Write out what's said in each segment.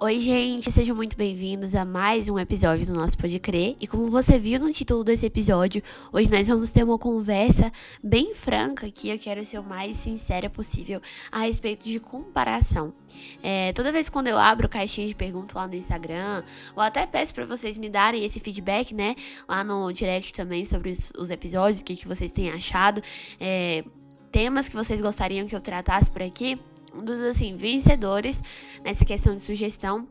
Oi, gente, sejam muito bem-vindos a mais um episódio do nosso Pode Crer. E como você viu no título desse episódio, hoje nós vamos ter uma conversa bem franca que eu quero ser o mais sincera possível a respeito de comparação. É, toda vez quando eu abro caixinha de perguntas lá no Instagram, ou até peço para vocês me darem esse feedback, né, lá no direct também sobre os, os episódios, o que, que vocês têm achado, é, temas que vocês gostariam que eu tratasse por aqui um dos assim vencedores nessa questão de sugestão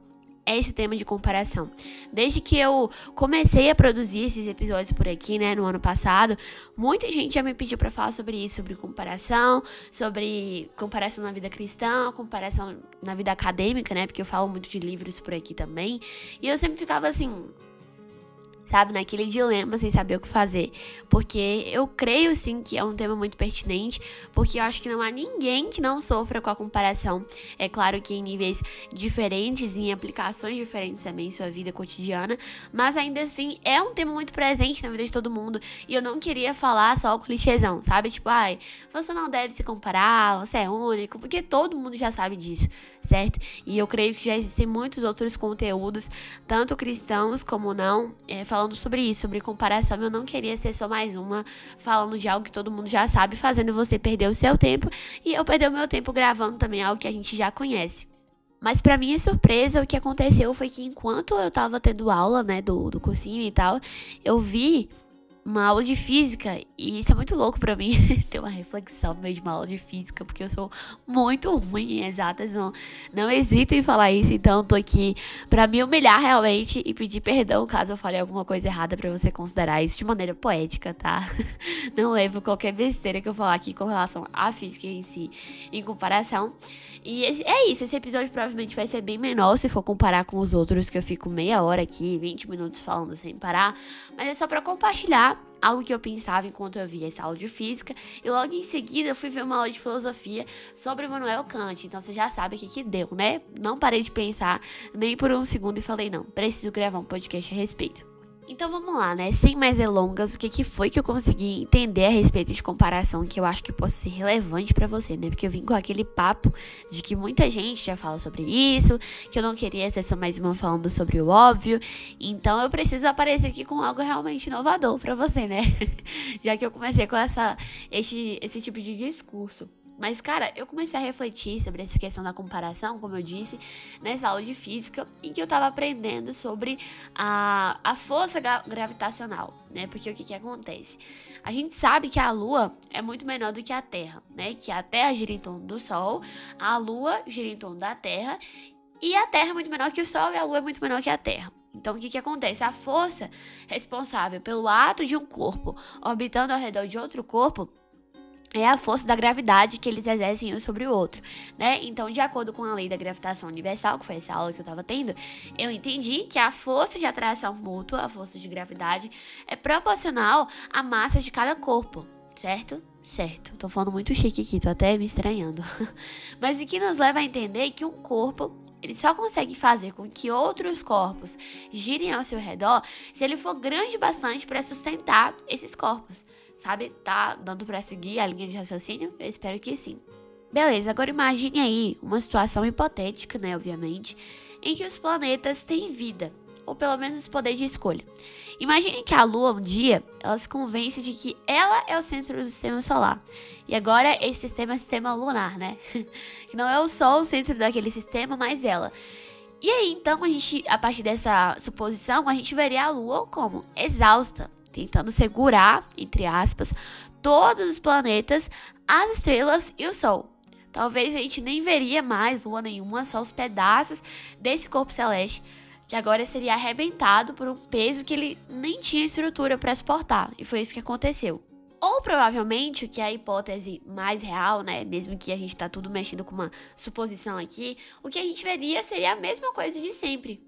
é esse tema de comparação. Desde que eu comecei a produzir esses episódios por aqui, né, no ano passado, muita gente já me pediu para falar sobre isso, sobre comparação, sobre comparação na vida cristã, comparação na vida acadêmica, né, porque eu falo muito de livros por aqui também. E eu sempre ficava assim, sabe? Naquele dilema sem saber o que fazer. Porque eu creio sim que é um tema muito pertinente, porque eu acho que não há ninguém que não sofra com a comparação. É claro que em níveis diferentes, em aplicações diferentes também em sua vida cotidiana, mas ainda assim é um tema muito presente na vida de todo mundo. E eu não queria falar só o clichêzão, sabe? Tipo, ai, você não deve se comparar, você é único, porque todo mundo já sabe disso, certo? E eu creio que já existem muitos outros conteúdos, tanto cristãos como não, é, falando sobre isso, sobre comparação. Eu não queria ser só mais uma falando de algo que todo mundo já sabe, fazendo você perder o seu tempo e eu perder o meu tempo gravando também algo que a gente já conhece. Mas para minha surpresa, o que aconteceu foi que enquanto eu tava tendo aula, né, do, do cursinho e tal, eu vi uma aula de física e isso é muito louco para mim ter uma reflexão no meio de uma aula de física, porque eu sou muito ruim em exatas, não, não hesito em falar isso, então tô aqui para me humilhar realmente e pedir perdão caso eu falei alguma coisa errada para você considerar isso de maneira poética, tá? Não levo qualquer besteira que eu falar aqui com relação à física em si, em comparação. E é isso, esse episódio provavelmente vai ser bem menor se for comparar com os outros que eu fico meia hora aqui, 20 minutos falando sem parar, mas é só para compartilhar algo que eu pensava enquanto eu via essa aula de física. E logo em seguida eu fui ver uma aula de filosofia sobre Immanuel Kant. Então você já sabe o que, que deu, né? Não parei de pensar nem por um segundo e falei, não, preciso gravar um podcast a respeito. Então vamos lá, né? Sem mais delongas, o que, que foi que eu consegui entender a respeito de comparação que eu acho que possa ser relevante para você, né? Porque eu vim com aquele papo de que muita gente já fala sobre isso, que eu não queria ser só mais uma falando sobre o óbvio. Então eu preciso aparecer aqui com algo realmente inovador para você, né? já que eu comecei com essa, esse, esse tipo de discurso. Mas, cara, eu comecei a refletir sobre essa questão da comparação, como eu disse, nessa aula de física, em que eu tava aprendendo sobre a, a força gravitacional, né? Porque o que que acontece? A gente sabe que a Lua é muito menor do que a Terra, né? Que a Terra gira em torno do Sol, a Lua gira em torno da Terra, e a Terra é muito menor que o Sol e a Lua é muito menor que a Terra. Então, o que, que acontece? A força responsável pelo ato de um corpo orbitando ao redor de outro corpo é a força da gravidade que eles exercem um sobre o outro, né? Então, de acordo com a lei da gravitação universal, que foi essa aula que eu tava tendo, eu entendi que a força de atração mútua, a força de gravidade, é proporcional à massa de cada corpo, certo? Certo, tô falando muito chique aqui, tô até me estranhando. Mas o que nos leva a entender que um corpo, ele só consegue fazer com que outros corpos girem ao seu redor se ele for grande bastante para sustentar esses corpos sabe? Tá dando para seguir a linha de raciocínio? Eu espero que sim. Beleza, agora imagine aí uma situação hipotética, né, obviamente, em que os planetas têm vida, ou pelo menos poder de escolha. Imagine que a Lua um dia ela se convence de que ela é o centro do sistema solar. E agora esse sistema é o sistema lunar, né? que não é o Sol o centro daquele sistema, mas ela. E aí, então, a gente, a partir dessa suposição, a gente veria a Lua como exausta, tentando segurar, entre aspas, todos os planetas, as estrelas e o Sol. Talvez a gente nem veria mais lua nenhuma, só os pedaços desse corpo celeste, que agora seria arrebentado por um peso que ele nem tinha estrutura para suportar. E foi isso que aconteceu. Ou provavelmente, o que é a hipótese mais real, né? Mesmo que a gente tá tudo mexendo com uma suposição aqui, o que a gente veria seria a mesma coisa de sempre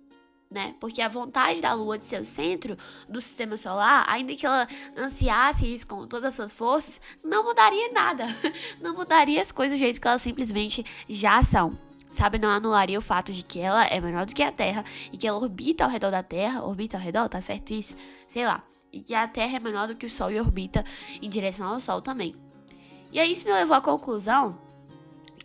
né? Porque a vontade da Lua de ser o centro do sistema solar, ainda que ela ansiasse isso com todas as suas forças, não mudaria nada. Não mudaria as coisas do jeito que elas simplesmente já são. Sabe, não anularia o fato de que ela é menor do que a Terra e que ela orbita ao redor da Terra. Orbita ao redor, tá certo isso? Sei lá. E que a Terra é menor do que o Sol e orbita em direção ao Sol também. E aí isso me levou à conclusão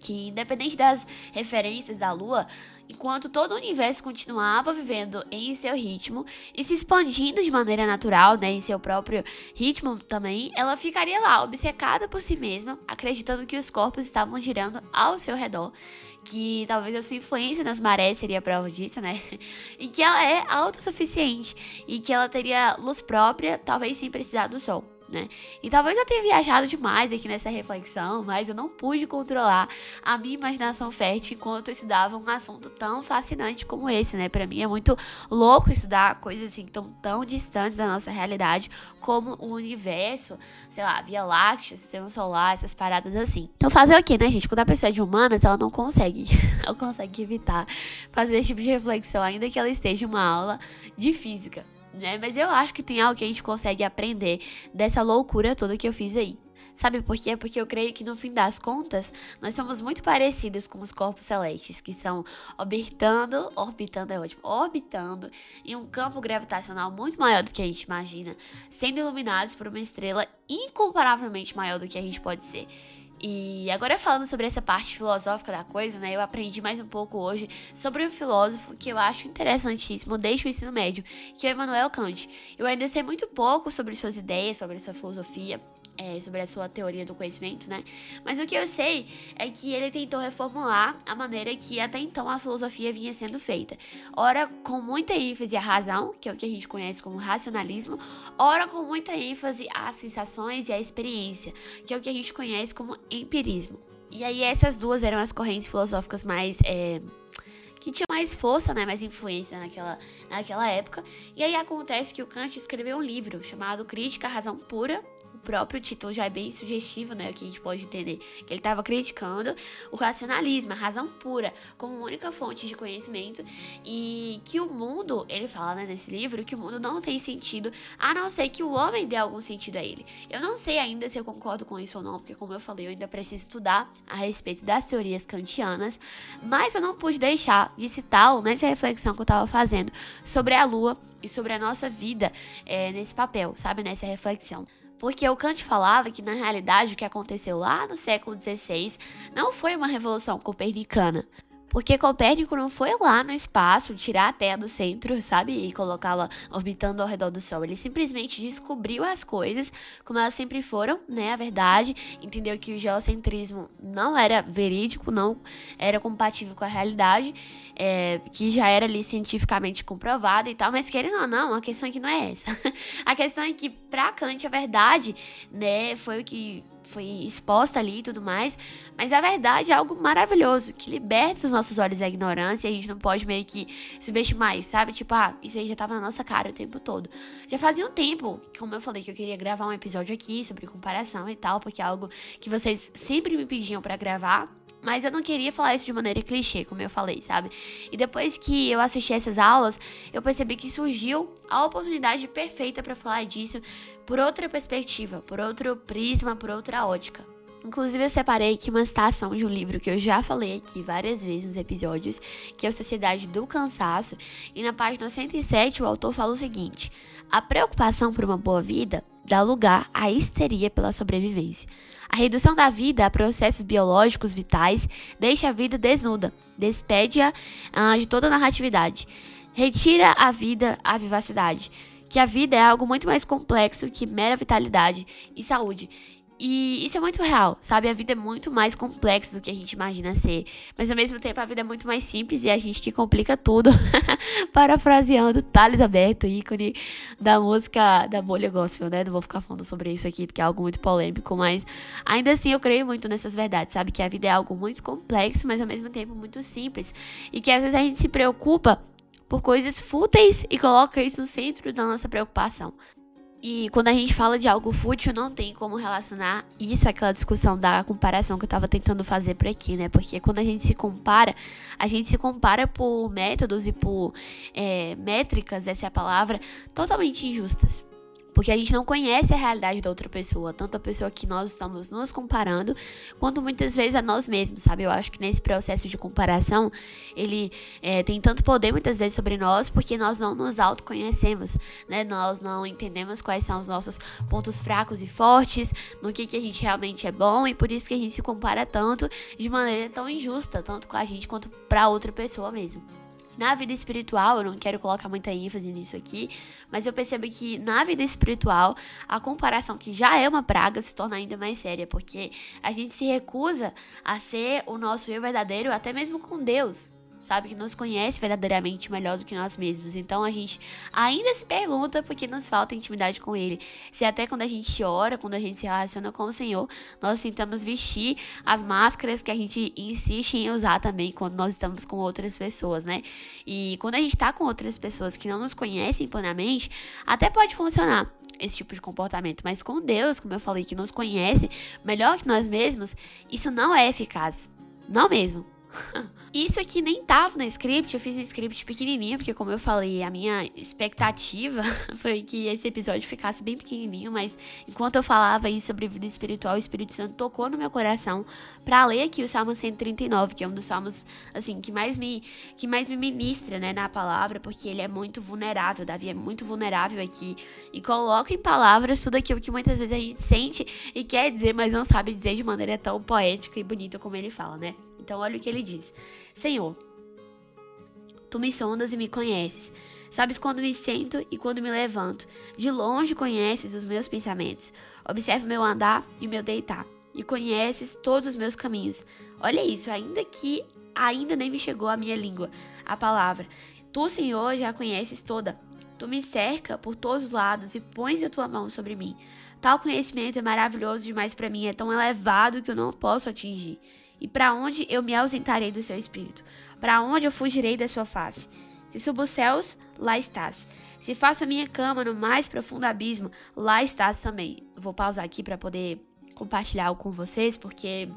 que independente das referências da Lua, enquanto todo o universo continuava vivendo em seu ritmo e se expandindo de maneira natural, né, em seu próprio ritmo também, ela ficaria lá, obcecada por si mesma, acreditando que os corpos estavam girando ao seu redor, que talvez a sua influência nas marés seria prova disso, né, e que ela é autossuficiente e que ela teria luz própria, talvez sem precisar do sol né? E talvez eu tenha viajado demais aqui nessa reflexão, mas eu não pude controlar a minha imaginação fértil enquanto eu estudava um assunto tão fascinante como esse, né? Para mim é muito louco estudar coisas assim tão, tão distantes da nossa realidade, como o universo, sei lá, Via Láctea, Sistema Solar, essas paradas assim. Então fazer o quê, né, gente? Quando a pessoa é de humanas, ela não consegue, não consegue evitar fazer esse tipo de reflexão, ainda que ela esteja em uma aula de física né? Mas eu acho que tem algo que a gente consegue aprender dessa loucura toda que eu fiz aí. Sabe por quê? Porque eu creio que no fim das contas, nós somos muito parecidos com os corpos celestes, que são orbitando, orbitando é ótimo, orbitando em um campo gravitacional muito maior do que a gente imagina, sendo iluminados por uma estrela incomparavelmente maior do que a gente pode ser. E agora falando sobre essa parte filosófica da coisa, né? Eu aprendi mais um pouco hoje sobre um filósofo que eu acho interessantíssimo desde o ensino médio, que é Immanuel Kant. Eu ainda sei muito pouco sobre suas ideias, sobre sua filosofia, é, sobre a sua teoria do conhecimento, né? Mas o que eu sei é que ele tentou reformular a maneira que até então a filosofia vinha sendo feita. Ora com muita ênfase à razão, que é o que a gente conhece como racionalismo, ora com muita ênfase às sensações e à experiência, que é o que a gente conhece como empirismo. E aí essas duas eram as correntes filosóficas mais é, que tinha mais força, né, mais influência naquela, naquela época. E aí acontece que o Kant escreveu um livro chamado Crítica à Razão Pura próprio título já é bem sugestivo, né? Que a gente pode entender que ele estava criticando o racionalismo, a razão pura, como única fonte de conhecimento e que o mundo, ele fala né, nesse livro, que o mundo não tem sentido a não ser que o homem dê algum sentido a ele. Eu não sei ainda se eu concordo com isso ou não, porque, como eu falei, eu ainda preciso estudar a respeito das teorias kantianas, mas eu não pude deixar de citá-lo nessa reflexão que eu estava fazendo sobre a lua e sobre a nossa vida é, nesse papel, sabe? Nessa reflexão. Porque o Kant falava que, na realidade, o que aconteceu lá no século XVI não foi uma revolução copernicana, porque Copérnico não foi lá no espaço tirar a Terra do centro, sabe? E colocá-la orbitando ao redor do Sol. Ele simplesmente descobriu as coisas como elas sempre foram, né? A verdade. Entendeu que o geocentrismo não era verídico, não era compatível com a realidade, é, que já era ali cientificamente comprovada e tal. Mas querendo ou não, a questão aqui não é essa. a questão é que, pra Kant, a verdade, né, foi o que foi exposta ali e tudo mais. Mas a verdade é algo maravilhoso, que liberta os nossos olhos da ignorância e a gente não pode meio que se mexer mais, sabe? Tipo, ah, isso aí já tava na nossa cara o tempo todo. Já fazia um tempo, como eu falei, que eu queria gravar um episódio aqui sobre comparação e tal, porque é algo que vocês sempre me pediam para gravar. Mas eu não queria falar isso de maneira clichê, como eu falei, sabe? E depois que eu assisti essas aulas, eu percebi que surgiu a oportunidade perfeita para falar disso por outra perspectiva, por outro prisma, por outra ótica. Inclusive, eu separei aqui uma citação de um livro que eu já falei aqui várias vezes nos episódios, que é a Sociedade do Cansaço, e na página 107 o autor fala o seguinte: A preocupação por uma boa vida dá lugar à histeria pela sobrevivência. A redução da vida a processos biológicos vitais deixa a vida desnuda, despede-a uh, de toda narratividade, retira a vida a vivacidade, que a vida é algo muito mais complexo que mera vitalidade e saúde e isso é muito real, sabe? A vida é muito mais complexa do que a gente imagina ser. Mas ao mesmo tempo a vida é muito mais simples e a gente que complica tudo. Parafraseando Thales Aberto, ícone da música da bolha gospel, né? Não vou ficar falando sobre isso aqui porque é algo muito polêmico, mas ainda assim eu creio muito nessas verdades, sabe? Que a vida é algo muito complexo, mas ao mesmo tempo muito simples. E que às vezes a gente se preocupa por coisas fúteis e coloca isso no centro da nossa preocupação. E quando a gente fala de algo fútil, não tem como relacionar isso àquela discussão da comparação que eu tava tentando fazer por aqui, né? Porque quando a gente se compara, a gente se compara por métodos e por é, métricas, essa é a palavra, totalmente injustas. Porque a gente não conhece a realidade da outra pessoa, tanto a pessoa que nós estamos nos comparando, quanto muitas vezes a nós mesmos, sabe? Eu acho que nesse processo de comparação, ele é, tem tanto poder muitas vezes sobre nós, porque nós não nos autoconhecemos, né? Nós não entendemos quais são os nossos pontos fracos e fortes, no que, que a gente realmente é bom, e por isso que a gente se compara tanto de maneira tão injusta, tanto com a gente quanto para outra pessoa mesmo. Na vida espiritual, eu não quero colocar muita ênfase nisso aqui, mas eu percebo que na vida espiritual, a comparação que já é uma praga se torna ainda mais séria, porque a gente se recusa a ser o nosso eu verdadeiro, até mesmo com Deus sabe? Que nos conhece verdadeiramente melhor do que nós mesmos. Então a gente ainda se pergunta por que nos falta intimidade com Ele. Se até quando a gente ora, quando a gente se relaciona com o Senhor, nós tentamos vestir as máscaras que a gente insiste em usar também quando nós estamos com outras pessoas, né? E quando a gente está com outras pessoas que não nos conhecem plenamente, até pode funcionar esse tipo de comportamento, mas com Deus, como eu falei, que nos conhece melhor que nós mesmos, isso não é eficaz. Não mesmo. Isso aqui nem tava no script, eu fiz um script pequenininho, porque como eu falei, a minha expectativa foi que esse episódio ficasse bem pequenininho, mas enquanto eu falava aí sobre vida espiritual, o Espírito Santo tocou no meu coração para ler aqui o Salmo 139, que é um dos salmos assim que mais me que mais me ministra, né, na palavra, porque ele é muito vulnerável, Davi é muito vulnerável aqui e coloca em palavras tudo aquilo que muitas vezes a gente sente e quer dizer, mas não sabe dizer de maneira tão poética e bonita como ele fala, né? Então olha o que ele diz. Senhor, tu me sondas e me conheces. Sabes quando me sento e quando me levanto. De longe conheces os meus pensamentos. Observa meu andar e meu deitar. E conheces todos os meus caminhos. Olha isso, ainda que ainda nem me chegou a minha língua, a palavra. Tu, Senhor, já conheces toda. Tu me cerca por todos os lados e pões a tua mão sobre mim. Tal conhecimento é maravilhoso demais para mim, é tão elevado que eu não posso atingir. E para onde eu me ausentarei do seu espírito? Para onde eu fugirei da sua face? Se subo os céus, lá estás. Se faço a minha cama no mais profundo abismo, lá estás também. Vou pausar aqui para poder compartilhar algo com vocês, porque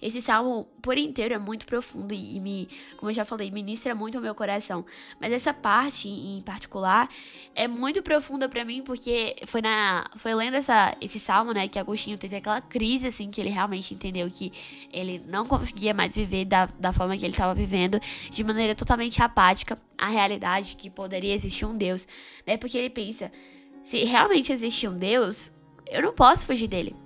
esse salmo por inteiro é muito profundo e me, como eu já falei, ministra muito ao meu coração. Mas essa parte em particular é muito profunda para mim porque foi na foi lendo essa esse salmo, né, que Agostinho teve aquela crise assim que ele realmente entendeu que ele não conseguia mais viver da, da forma que ele estava vivendo, de maneira totalmente apática à realidade que poderia existir um Deus, né? Porque ele pensa, se realmente existe um Deus, eu não posso fugir dele.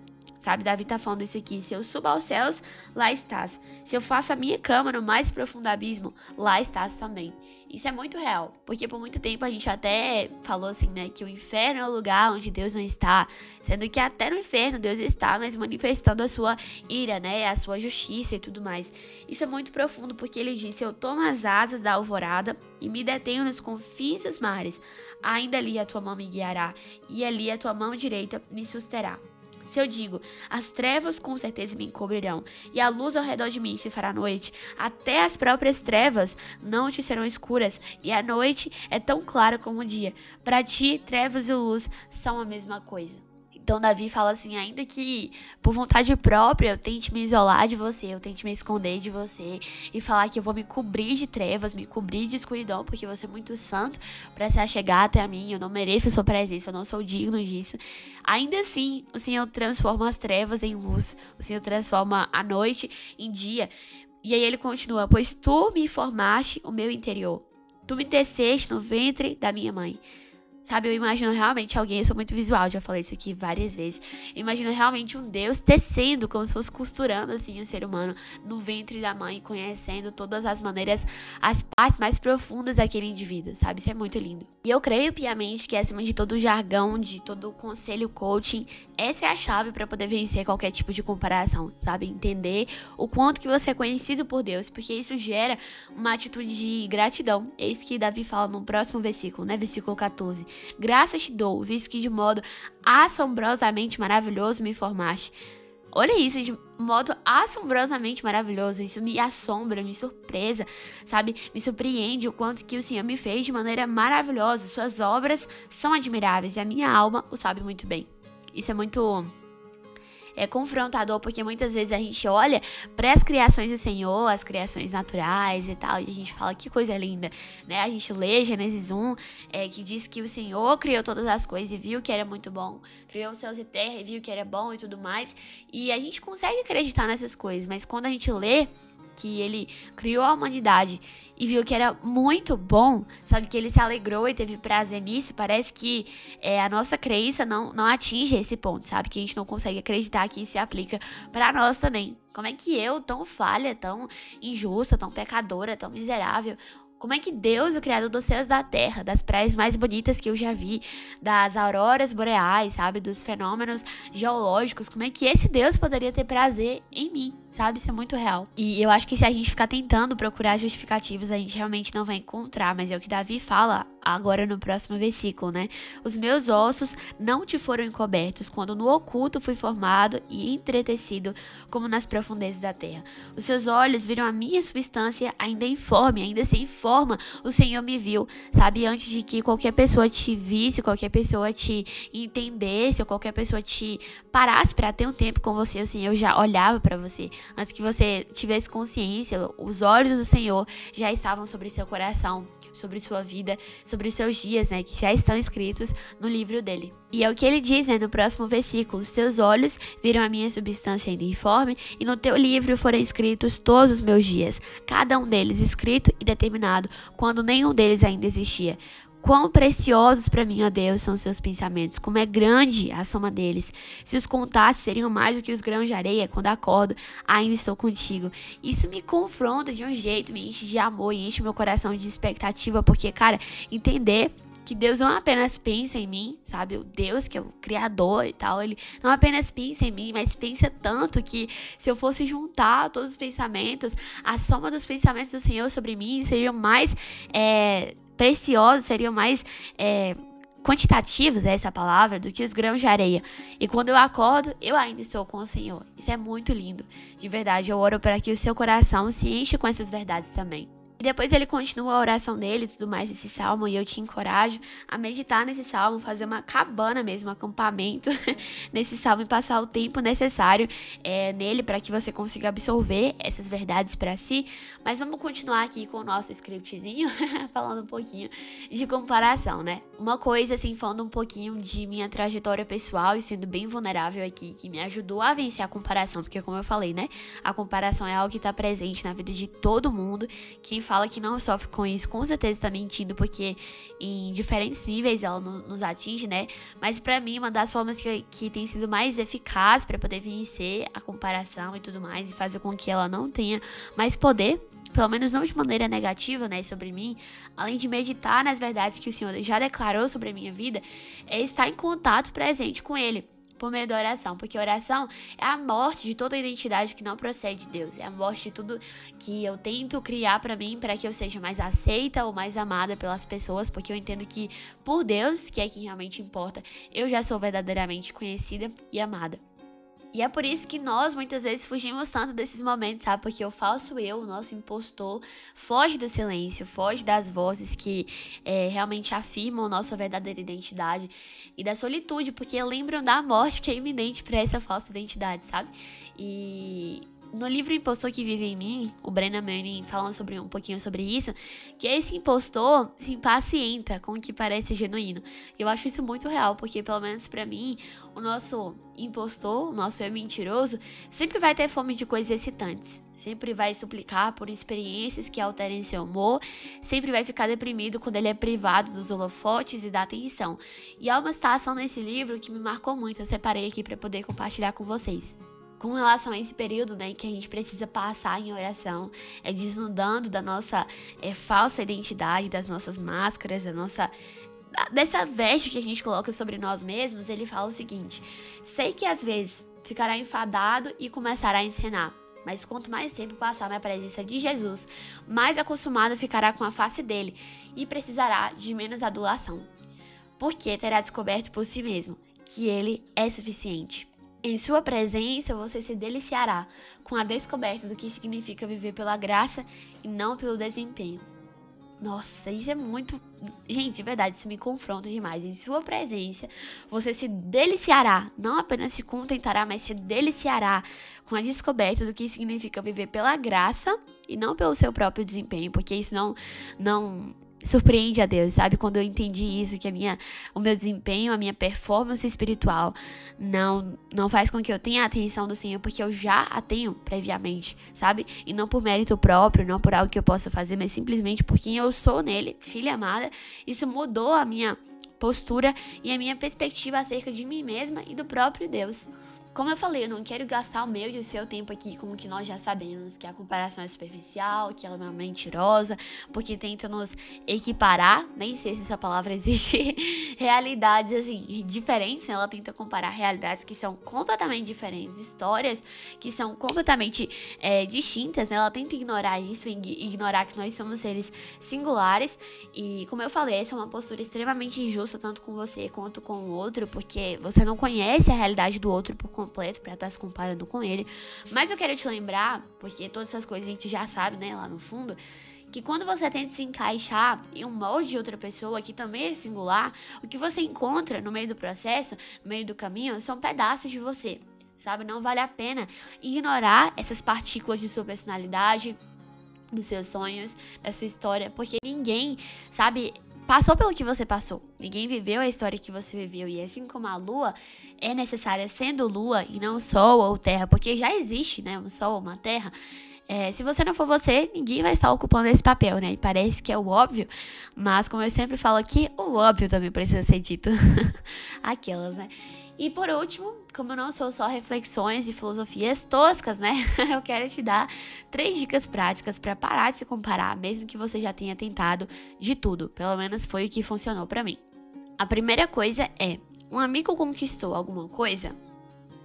Sabe, Davi tá falando isso aqui. Se eu subo aos céus, lá estás. Se eu faço a minha cama no mais profundo abismo, lá estás também. Isso é muito real. Porque por muito tempo a gente até falou assim, né? Que o inferno é o lugar onde Deus não está. Sendo que até no inferno Deus está, mas manifestando a sua ira, né? A sua justiça e tudo mais. Isso é muito profundo porque ele disse: Eu tomo as asas da alvorada e me detenho nos confins dos mares. Ainda ali a tua mão me guiará, e ali a tua mão direita me susterá. Se eu digo, as trevas com certeza me encobrirão, e a luz ao redor de mim se fará noite, até as próprias trevas não te serão escuras, e a noite é tão clara como o dia. Para ti, trevas e luz são a mesma coisa. Então Davi fala assim: ainda que por vontade própria eu tente me isolar de você, eu tente me esconder de você e falar que eu vou me cobrir de trevas, me cobrir de escuridão, porque você é muito santo para se achegar até a mim, eu não mereço a sua presença, eu não sou digno disso. Ainda assim, o Senhor transforma as trevas em luz, o Senhor transforma a noite em dia. E aí ele continua: Pois tu me formaste o meu interior, tu me teceste no ventre da minha mãe. Sabe, eu imagino realmente alguém, eu sou muito visual, já falei isso aqui várias vezes. Eu imagino realmente um Deus tecendo, como se fosse costurando assim o ser humano no ventre da mãe, conhecendo todas as maneiras, as partes mais profundas daquele indivíduo, sabe? Isso é muito lindo. E eu creio piamente que acima de todo o jargão, de todo o conselho coaching, essa é a chave para poder vencer qualquer tipo de comparação, sabe? Entender o quanto que você é conhecido por Deus, porque isso gera uma atitude de gratidão. É isso que Davi fala no próximo versículo, né? Versículo 14. Graças te dou, visto que de modo assombrosamente maravilhoso me formaste. Olha isso, de modo assombrosamente maravilhoso. Isso me assombra, me surpresa, sabe? Me surpreende o quanto que o Senhor me fez de maneira maravilhosa. Suas obras são admiráveis e a minha alma o sabe muito bem. Isso é muito é confrontador, porque muitas vezes a gente olha para as criações do Senhor, as criações naturais e tal, e a gente fala que coisa linda, né? A gente lê Gênesis 1, é, que diz que o Senhor criou todas as coisas e viu que era muito bom, criou os céus e terra e viu que era bom e tudo mais, e a gente consegue acreditar nessas coisas, mas quando a gente lê que ele criou a humanidade e viu que era muito bom, sabe? Que ele se alegrou e teve prazer nisso. Parece que é, a nossa crença não, não atinge esse ponto, sabe? Que a gente não consegue acreditar que isso se aplica para nós também. Como é que eu, tão falha, tão injusta, tão pecadora, tão miserável, como é que Deus, o Criador dos céus da terra, das praias mais bonitas que eu já vi, das auroras boreais, sabe? Dos fenômenos geológicos, como é que esse Deus poderia ter prazer em mim, sabe? Isso é muito real. E eu acho que se a gente ficar tentando procurar justificativos, a gente realmente não vai encontrar, mas é o que Davi fala agora no próximo versículo, né? Os meus ossos não te foram encobertos quando no oculto fui formado e entretecido como nas profundezas da terra. Os seus olhos viram a minha substância ainda informe, ainda sem forma. O Senhor me viu, sabe? Antes de que qualquer pessoa te visse, qualquer pessoa te entendesse, ou qualquer pessoa te parasse para ter um tempo com você, o Senhor já olhava para você. Antes que você tivesse consciência, os olhos do Senhor já estavam sobre seu coração, sobre sua vida, sobre os seus dias, né, que já estão escritos no livro dele. E é o que ele diz, né, no próximo versículo: Os teus olhos viram a minha substância ainda informe, e no teu livro foram escritos todos os meus dias, cada um deles escrito e determinado, quando nenhum deles ainda existia. Quão preciosos para mim, ó Deus, são os seus pensamentos, como é grande a soma deles. Se os contasse, seriam mais do que os grãos de areia. Quando acordo, ainda estou contigo. Isso me confronta de um jeito, me enche de amor e enche meu coração de expectativa, porque, cara, entender que Deus não apenas pensa em mim, sabe? O Deus que é o criador e tal, ele não apenas pensa em mim, mas pensa tanto que se eu fosse juntar todos os pensamentos, a soma dos pensamentos do Senhor sobre mim seriam mais é, preciosos, seriam mais é, quantitativos, é essa palavra, do que os grãos de areia. E quando eu acordo, eu ainda estou com o Senhor. Isso é muito lindo. De verdade, eu oro para que o seu coração se enche com essas verdades também. Depois ele continua a oração dele e tudo mais, esse salmo, e eu te encorajo a meditar nesse salmo, fazer uma cabana mesmo, um acampamento nesse salmo e passar o tempo necessário é, nele para que você consiga absorver essas verdades para si. Mas vamos continuar aqui com o nosso scriptzinho, falando um pouquinho de comparação, né? Uma coisa, assim, falando um pouquinho de minha trajetória pessoal e sendo bem vulnerável aqui, que me ajudou a vencer a comparação, porque como eu falei, né? A comparação é algo que está presente na vida de todo mundo. Quem fala fala que não sofre com isso, com certeza está mentindo, porque em diferentes níveis ela nos atinge, né? Mas para mim, uma das formas que, que tem sido mais eficaz para poder vencer a comparação e tudo mais, e fazer com que ela não tenha mais poder pelo menos não de maneira negativa, né, sobre mim, além de meditar nas verdades que o Senhor já declarou sobre a minha vida, é estar em contato presente com Ele por meio da oração, porque oração é a morte de toda identidade que não procede de Deus, é a morte de tudo que eu tento criar para mim para que eu seja mais aceita ou mais amada pelas pessoas, porque eu entendo que por Deus, que é quem realmente importa, eu já sou verdadeiramente conhecida e amada. E é por isso que nós muitas vezes fugimos tanto desses momentos, sabe? Porque o falso eu, o nosso impostor, foge do silêncio, foge das vozes que é, realmente afirmam nossa verdadeira identidade e da solitude, porque lembram da morte que é iminente para essa falsa identidade, sabe? E no livro Impostor que Vive em Mim, o Brennan Manning falando sobre um pouquinho sobre isso, que esse impostor se impacienta com o que parece genuíno. Eu acho isso muito real, porque pelo menos para mim, o nosso impostor, o nosso eu mentiroso, sempre vai ter fome de coisas excitantes. Sempre vai suplicar por experiências que alterem seu humor, sempre vai ficar deprimido quando ele é privado dos holofotes e da atenção. E há uma citação nesse livro que me marcou muito, eu separei aqui para poder compartilhar com vocês com relação a esse período, né, que a gente precisa passar em oração, é desnudando da nossa é, falsa identidade, das nossas máscaras, da nossa dessa veste que a gente coloca sobre nós mesmos, ele fala o seguinte: sei que às vezes ficará enfadado e começará a encenar. Mas quanto mais tempo passar na presença de Jesus, mais acostumado ficará com a face dele e precisará de menos adulação. Porque terá descoberto por si mesmo que ele é suficiente. Em sua presença, você se deliciará com a descoberta do que significa viver pela graça e não pelo desempenho. Nossa, isso é muito. Gente, de verdade, isso me confronta demais. Em sua presença, você se deliciará. Não apenas se contentará, mas se deliciará com a descoberta do que significa viver pela graça e não pelo seu próprio desempenho, porque isso não, não surpreende a Deus, sabe? Quando eu entendi isso, que a minha, o meu desempenho, a minha performance espiritual não, não faz com que eu tenha a atenção do Senhor, porque eu já a tenho previamente, sabe? E não por mérito próprio, não por algo que eu possa fazer, mas simplesmente por quem eu sou nele, filha amada. Isso mudou a minha postura e a minha perspectiva acerca de mim mesma e do próprio Deus. Como eu falei, eu não quero gastar o meu e o seu tempo aqui, como que nós já sabemos que a comparação é superficial, que ela é mentirosa, porque tenta nos equiparar, nem sei se essa palavra existe, realidades assim, diferentes, né? ela tenta comparar realidades que são completamente diferentes, histórias que são completamente é, distintas, né? ela tenta ignorar isso, ignorar que nós somos seres singulares, e como eu falei, essa é uma postura extremamente injusta, tanto com você quanto com o outro, porque você não conhece a realidade do outro por completo para estar tá se comparando com ele. Mas eu quero te lembrar, porque todas essas coisas a gente já sabe, né, lá no fundo, que quando você tenta se encaixar em um molde de outra pessoa que também é singular, o que você encontra no meio do processo, no meio do caminho, são pedaços de você. Sabe, não vale a pena ignorar essas partículas de sua personalidade, dos seus sonhos, da sua história, porque ninguém, sabe, passou pelo que você passou. Ninguém viveu a história que você viveu. E assim como a lua é necessária sendo lua e não sol ou terra, porque já existe, né? Um sol ou uma terra. É, se você não for você, ninguém vai estar ocupando esse papel, né? E parece que é o óbvio, mas como eu sempre falo aqui, o óbvio também precisa ser dito. Aquelas, né? E por último, como eu não sou só reflexões e filosofias toscas, né? Eu quero te dar três dicas práticas para parar de se comparar, mesmo que você já tenha tentado de tudo. Pelo menos foi o que funcionou para mim. A primeira coisa é: um amigo conquistou alguma coisa?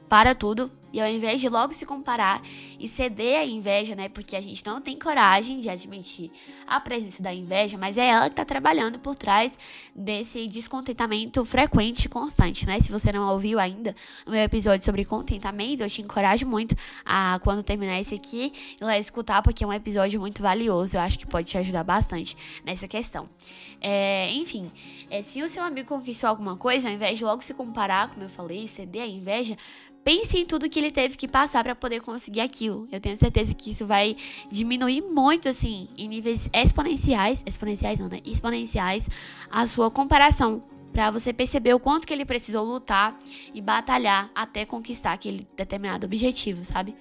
Para tudo e ao invés de logo se comparar e ceder à inveja, né? Porque a gente não tem coragem de admitir a presença da inveja, mas é ela que está trabalhando por trás desse descontentamento frequente e constante, né? Se você não ouviu ainda o meu episódio sobre contentamento, eu te encorajo muito a, quando terminar esse aqui, ir lá escutar, porque é um episódio muito valioso. Eu acho que pode te ajudar bastante nessa questão. É, enfim, é, se o seu amigo conquistou alguma coisa, ao invés de logo se comparar, como eu falei, ceder à inveja, Pense em tudo que ele teve que passar para poder conseguir aquilo. Eu tenho certeza que isso vai diminuir muito, assim, em níveis exponenciais, exponenciais não, né? Exponenciais, a sua comparação para você perceber o quanto que ele precisou lutar e batalhar até conquistar aquele determinado objetivo, sabe?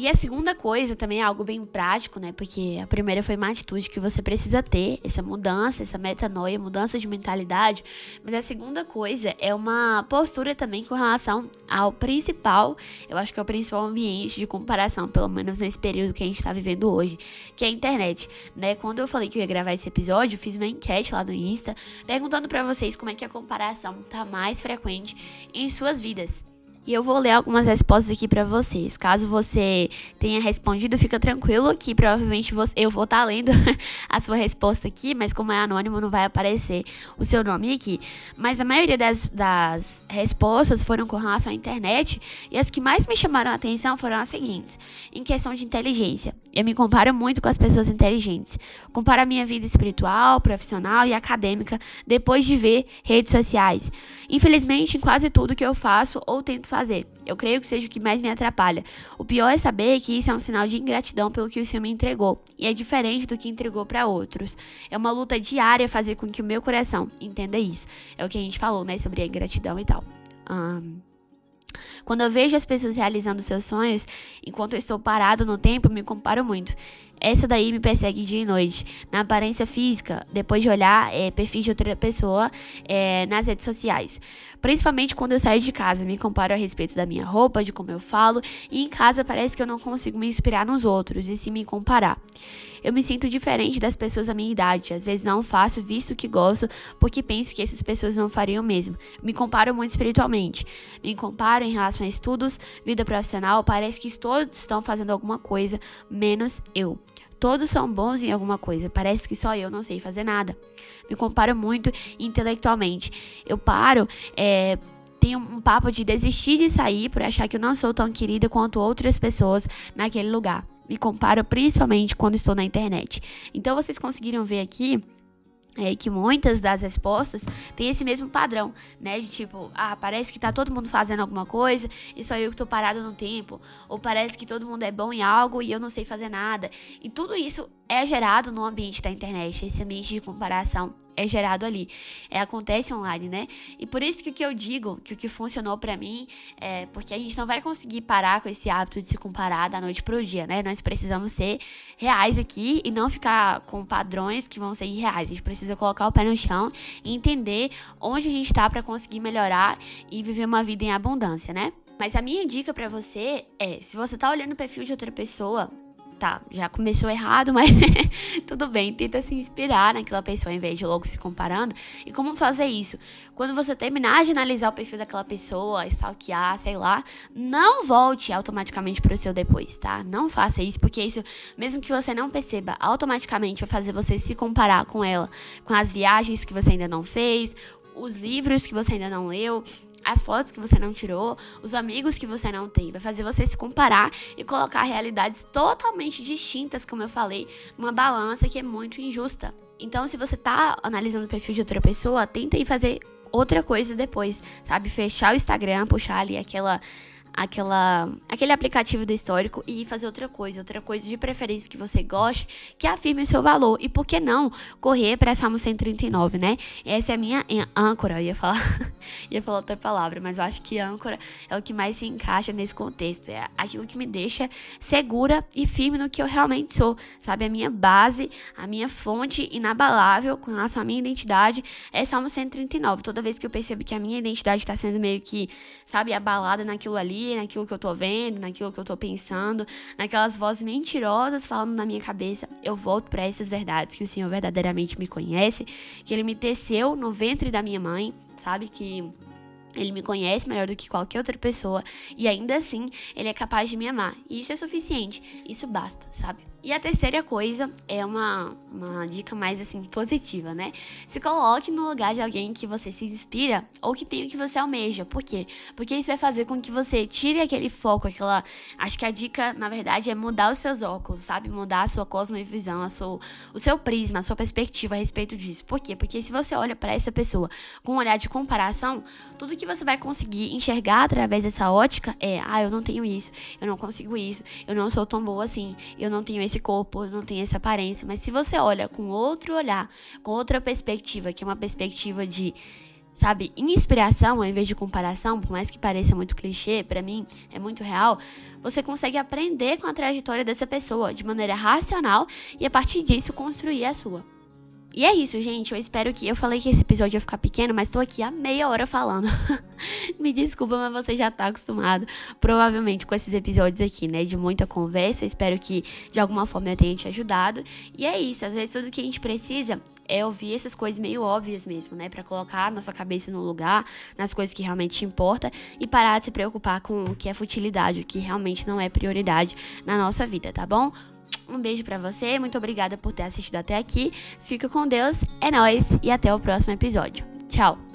E a segunda coisa também é algo bem prático, né? Porque a primeira foi uma atitude que você precisa ter, essa mudança, essa metanoia, mudança de mentalidade. Mas a segunda coisa é uma postura também com relação ao principal, eu acho que é o principal ambiente de comparação, pelo menos nesse período que a gente está vivendo hoje, que é a internet, né? Quando eu falei que eu ia gravar esse episódio, fiz uma enquete lá no Insta, perguntando para vocês como é que a comparação tá mais frequente em suas vidas. E eu vou ler algumas respostas aqui para vocês. Caso você tenha respondido, fica tranquilo que provavelmente você, eu vou estar tá lendo a sua resposta aqui, mas como é anônimo, não vai aparecer o seu nome aqui. Mas a maioria das, das respostas foram com relação à internet e as que mais me chamaram a atenção foram as seguintes. Em questão de inteligência, eu me comparo muito com as pessoas inteligentes. Comparo a minha vida espiritual, profissional e acadêmica depois de ver redes sociais. Infelizmente, em quase tudo que eu faço ou tento fazer. Eu creio que seja o que mais me atrapalha. O pior é saber que isso é um sinal de ingratidão pelo que o Senhor me entregou, e é diferente do que entregou para outros. É uma luta diária fazer com que o meu coração entenda isso. É o que a gente falou, né, sobre a ingratidão e tal. Um, quando eu vejo as pessoas realizando seus sonhos, enquanto eu estou parado no tempo, me comparo muito. Essa daí me persegue dia e noite. Na aparência física, depois de olhar é, perfil de outra pessoa é, nas redes sociais. Principalmente quando eu saio de casa, me comparo a respeito da minha roupa, de como eu falo, e em casa parece que eu não consigo me inspirar nos outros e se me comparar. Eu me sinto diferente das pessoas da minha idade. Às vezes não faço visto que gosto, porque penso que essas pessoas não fariam mesmo. Me comparo muito espiritualmente. Me comparo em relação a estudos, vida profissional. Parece que todos estão fazendo alguma coisa, menos eu. Todos são bons em alguma coisa. Parece que só eu não sei fazer nada. Me comparo muito intelectualmente. Eu paro, é, tenho um papo de desistir de sair por achar que eu não sou tão querida quanto outras pessoas naquele lugar. Me comparo principalmente quando estou na internet. Então vocês conseguiram ver aqui é que muitas das respostas têm esse mesmo padrão, né? De tipo, ah, parece que tá todo mundo fazendo alguma coisa e só eu que tô parado no tempo. Ou parece que todo mundo é bom em algo e eu não sei fazer nada. E tudo isso é gerado no ambiente da internet. Esse ambiente de comparação é gerado ali. É, acontece online, né? E por isso que o que eu digo, que o que funcionou para mim, é porque a gente não vai conseguir parar com esse hábito de se comparar da noite pro dia, né? Nós precisamos ser reais aqui e não ficar com padrões que vão ser irreais. A gente precisa colocar o pé no chão e entender onde a gente tá para conseguir melhorar e viver uma vida em abundância, né? Mas a minha dica para você é, se você tá olhando o perfil de outra pessoa, tá, já começou errado, mas tudo bem, tenta se inspirar naquela pessoa em vez de logo se comparando. E como fazer isso? Quando você terminar de analisar o perfil daquela pessoa, stalkear, sei lá, não volte automaticamente pro seu depois, tá? Não faça isso, porque isso, mesmo que você não perceba, automaticamente vai fazer você se comparar com ela, com as viagens que você ainda não fez, os livros que você ainda não leu, as fotos que você não tirou, os amigos que você não tem. Vai fazer você se comparar e colocar realidades totalmente distintas, como eu falei, numa balança que é muito injusta. Então, se você tá analisando o perfil de outra pessoa, tenta ir fazer outra coisa depois, sabe? Fechar o Instagram, puxar ali aquela aquela, aquele aplicativo do histórico e fazer outra coisa, outra coisa de preferência que você goste, que afirme o seu valor. E por que não correr para Salmo 139, né? Essa é a minha âncora, eu ia falar, ia falar outra palavra, mas eu acho que âncora é o que mais se encaixa nesse contexto, é aquilo que me deixa segura e firme no que eu realmente sou, sabe? A minha base, a minha fonte inabalável com relação à minha identidade é Salmo 139. Toda vez que eu percebo que a minha identidade está sendo meio que, sabe, abalada naquilo ali, naquilo que eu tô vendo, naquilo que eu tô pensando, naquelas vozes mentirosas falando na minha cabeça, eu volto para essas verdades que o Senhor verdadeiramente me conhece, que ele me teceu no ventre da minha mãe, sabe que ele me conhece melhor do que qualquer outra pessoa e ainda assim ele é capaz de me amar. E isso é suficiente, isso basta, sabe? E a terceira coisa é uma, uma dica mais assim positiva, né? Se coloque no lugar de alguém que você se inspira ou que tem o que você almeja. Por quê? Porque isso vai fazer com que você tire aquele foco, aquela. Acho que a dica, na verdade, é mudar os seus óculos, sabe? Mudar a sua cosmovisão, a sua, o seu prisma, a sua perspectiva a respeito disso. Por quê? Porque se você olha para essa pessoa com um olhar de comparação, tudo que você vai conseguir enxergar através dessa ótica é: ah, eu não tenho isso, eu não consigo isso, eu não sou tão boa assim, eu não tenho esse corpo, não tem essa aparência. Mas se você olha com outro olhar, com outra perspectiva, que é uma perspectiva de sabe, inspiração ao invés de comparação, por mais que pareça muito clichê, para mim é muito real, você consegue aprender com a trajetória dessa pessoa de maneira racional e a partir disso construir a sua. E é isso, gente. Eu espero que. Eu falei que esse episódio ia ficar pequeno, mas tô aqui há meia hora falando. Me desculpa, mas você já tá acostumado, provavelmente, com esses episódios aqui, né? De muita conversa. Eu espero que de alguma forma eu tenha te ajudado. E é isso. Às vezes tudo que a gente precisa é ouvir essas coisas meio óbvias mesmo, né? Para colocar a nossa cabeça no lugar, nas coisas que realmente importa e parar de se preocupar com o que é futilidade, o que realmente não é prioridade na nossa vida, tá bom? Um beijo para você, muito obrigada por ter assistido até aqui. Fica com Deus, é nós e até o próximo episódio. Tchau.